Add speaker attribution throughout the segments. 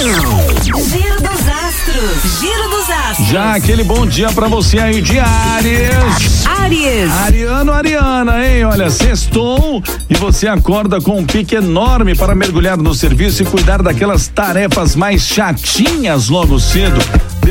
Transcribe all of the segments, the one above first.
Speaker 1: Giro dos astros. Giro dos astros.
Speaker 2: Já aquele bom dia pra você aí de Ares.
Speaker 1: Aries.
Speaker 2: Ariano, Ariana, hein? Olha, sextou e você acorda com um pique enorme para mergulhar no serviço e cuidar daquelas tarefas mais chatinhas logo cedo.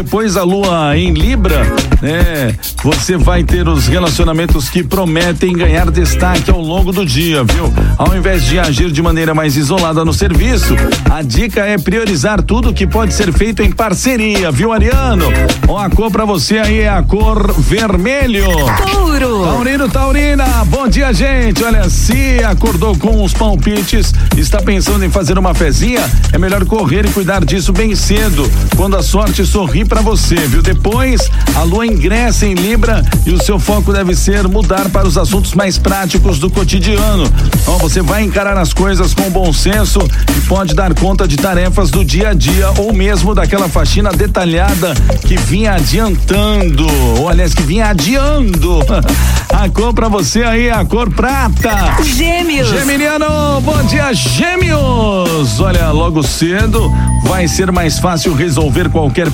Speaker 2: Depois a lua em Libra, né? Você vai ter os relacionamentos que prometem ganhar destaque ao longo do dia, viu? Ao invés de agir de maneira mais isolada no serviço, a dica é priorizar tudo que pode ser feito em parceria, viu, Ariano? Ó, a cor pra você aí é a cor vermelho.
Speaker 1: Touro.
Speaker 2: Taurino, Taurina, bom dia, gente. Olha, se acordou com os palpites, está pensando em fazer uma fezinha, é melhor correr e cuidar disso bem cedo, quando a sorte sorri pra você, viu? Depois, a lua ingressa em Libra e o seu foco deve ser mudar para os assuntos mais práticos do cotidiano. Ó, você vai encarar as coisas com bom senso e pode dar conta de tarefas do dia a dia ou mesmo daquela faxina detalhada que vinha adiantando, ou aliás, que vinha adiando. A cor pra você aí a cor prata.
Speaker 1: Gêmeos.
Speaker 2: Geminiano, bom dia, Gêmeos! Olha, logo cedo vai ser mais fácil resolver qualquer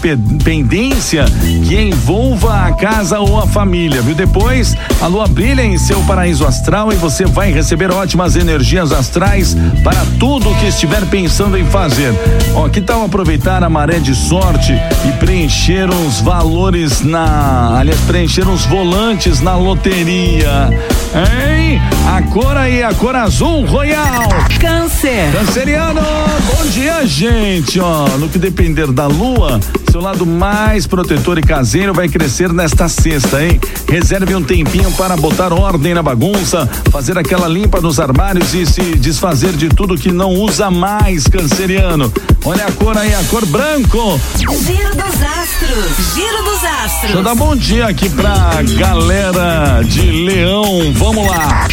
Speaker 2: pendência que envolva a casa ou a família, viu? Depois, a lua brilha em seu paraíso astral e você vai receber ótimas energias astrais para tudo o que estiver pensando em fazer. Ó, que tal aproveitar a maré de sorte e preencher uns valores na. Aliás, preencher uns volantes na loteria? Hein? A cor aí, a cor azul royal.
Speaker 1: Câncer.
Speaker 2: Canceriano, bom dia, gente. Ó, no que depender da lua, seu lado mais protetor e caseiro vai crescer nesta sexta, hein? Reserve um tempinho para botar ordem na bagunça, fazer aquela limpa nos armários e se desfazer de tudo que não usa mais, canceriano. Olha a cor aí, a cor branco.
Speaker 1: Giro dos astros. Giro dos astros.
Speaker 2: Deixa eu dar bom dia aqui pra galera de Leão. Vamos lá.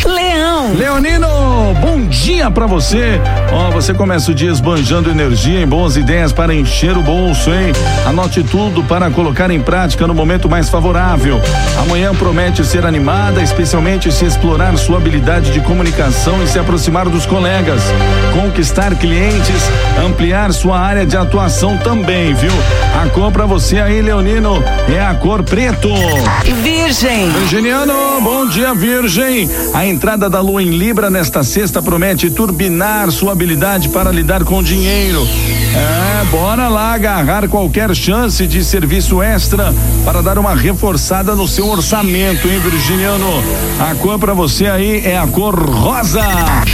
Speaker 1: Leão.
Speaker 2: Leonino, bom dia pra você. Ó, você começa o dia esbanjando energia em boas ideias para encher o bolso, hein? Anote tudo para colocar em prática no momento mais favorável. Amanhã promete ser animada, especialmente se explorar sua habilidade de comunicação e se aproximar dos colegas. Conquistar clientes, ampliar sua área de atuação também, viu? A cor pra você aí, Leonino, é a cor preto.
Speaker 1: Virgem.
Speaker 2: Virginiano, bom dia, Virgem. A entrada da lua em Libra nesta sexta promete turbinar sua habilidade para lidar com dinheiro. É, bora lá agarrar qualquer chance de serviço extra para dar uma reforçada no seu orçamento, hein, Virginiano? A cor pra você aí é a cor rosa.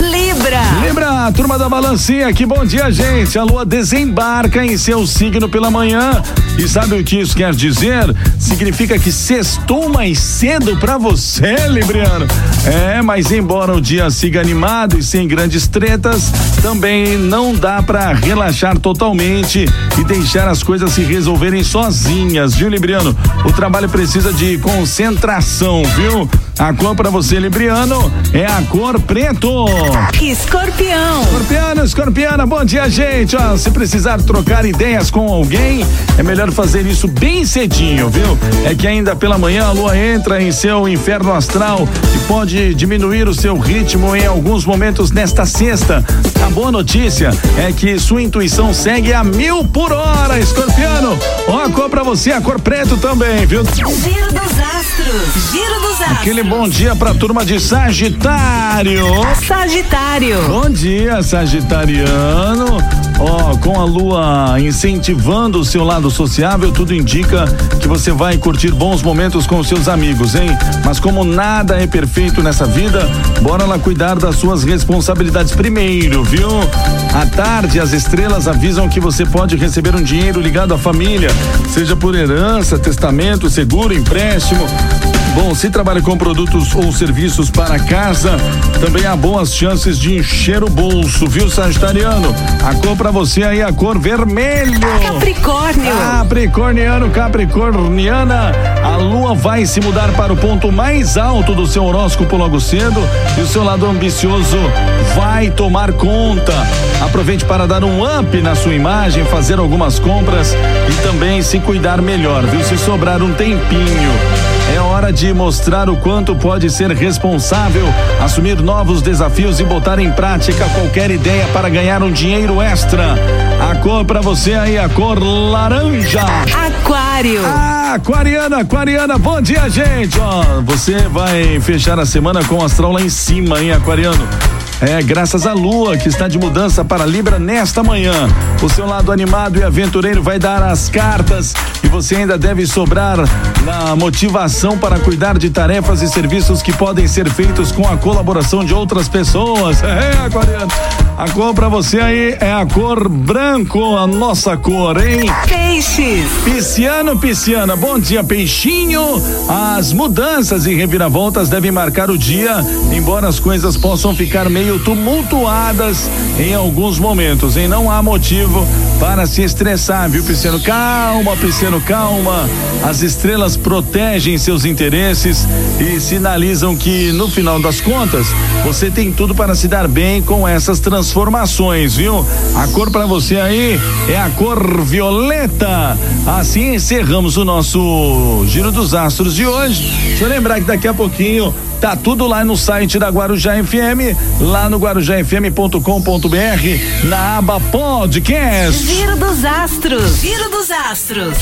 Speaker 1: Libra.
Speaker 2: Libra, turma da balancinha, que bom dia, gente. A lua desembarca em seu signo pela manhã. E sabe o que isso quer dizer? Significa que sextou mais cedo pra você, Libriano. É, mas embora o dia siga animado e sem grandes tretas, também não dá pra relaxar totalmente e deixar as coisas se resolverem sozinhas, viu, Libriano? O trabalho precisa de concentração, viu? A cor pra você, Libriano, é a cor preto.
Speaker 1: Escorpião.
Speaker 2: Escorpiano, escorpiana, bom dia, gente. Ó, se precisar trocar ideias com alguém, é melhor fazer isso bem cedinho, viu? É que ainda pela manhã a lua entra em seu inferno astral e pode diminuir o seu ritmo em alguns momentos nesta sexta. A boa notícia é que sua intuição segue a mil por hora, escorpiano. Ó, a cor pra você, a cor preto também, viu?
Speaker 1: Giro dos astros. Giro dos astros.
Speaker 2: Aquele bom dia pra turma de Sagitário.
Speaker 1: Sagitário.
Speaker 2: Bom dia, Sagitariano. Ó, com a lua incentivando o seu lado sociável, tudo indica que você vai curtir bons momentos com seus amigos, hein? Mas como nada é perfeito nessa vida, bora lá cuidar das suas responsabilidades primeiro, viu? À tarde, as estrelas avisam que você pode receber um dinheiro ligado à família, seja por herança, testamento, seguro, empréstimo. Bom, se trabalha com produtos ou serviços para casa, também há boas chances de encher o bolso, viu, Sagitariano? A cor pra você aí a cor vermelho.
Speaker 1: Capricórnio.
Speaker 2: Capricorniano, Capricorniana, a lua vai se mudar para o ponto mais alto do seu horóscopo logo cedo e o seu lado ambicioso vai tomar conta. Aproveite para dar um up na sua imagem, fazer algumas compras e também se cuidar melhor, viu? Se sobrar um tempinho. É hora de mostrar o quanto pode ser responsável, assumir novos desafios e botar em prática qualquer ideia para ganhar um dinheiro extra. A cor para você aí, a cor laranja.
Speaker 1: Aquário.
Speaker 2: Ah, aquariana, aquariana, bom dia, gente. Ó, você vai fechar a semana com o astral lá em cima, hein, aquariano? É, graças à lua que está de mudança para Libra nesta manhã. O seu lado animado e aventureiro vai dar as cartas e você ainda deve sobrar na motivação para cuidar de tarefas e serviços que podem ser feitos com a colaboração de outras pessoas. É, aquariano. A cor para você aí é a cor branco, a nossa cor, hein?
Speaker 1: Peixes.
Speaker 2: Pisciano, pisciana, bom dia, peixinho. As mudanças e reviravoltas devem marcar o dia, embora as coisas possam ficar meio tumultuadas em alguns momentos, e não há motivo para se estressar, viu, pisciano? Calma, pisciano, calma. As estrelas protegem seus interesses e sinalizam que, no final das contas, você tem tudo para se dar bem com essas transformações, viu? A cor para você aí é a cor violeta. Assim encerramos o nosso Giro dos Astros de hoje. Deixa eu lembrar que daqui a pouquinho Tá tudo lá no site da Guarujá FM, lá no guarujafm.com.br, na aba podcast.
Speaker 1: Giro dos Astros. Giro dos Astros.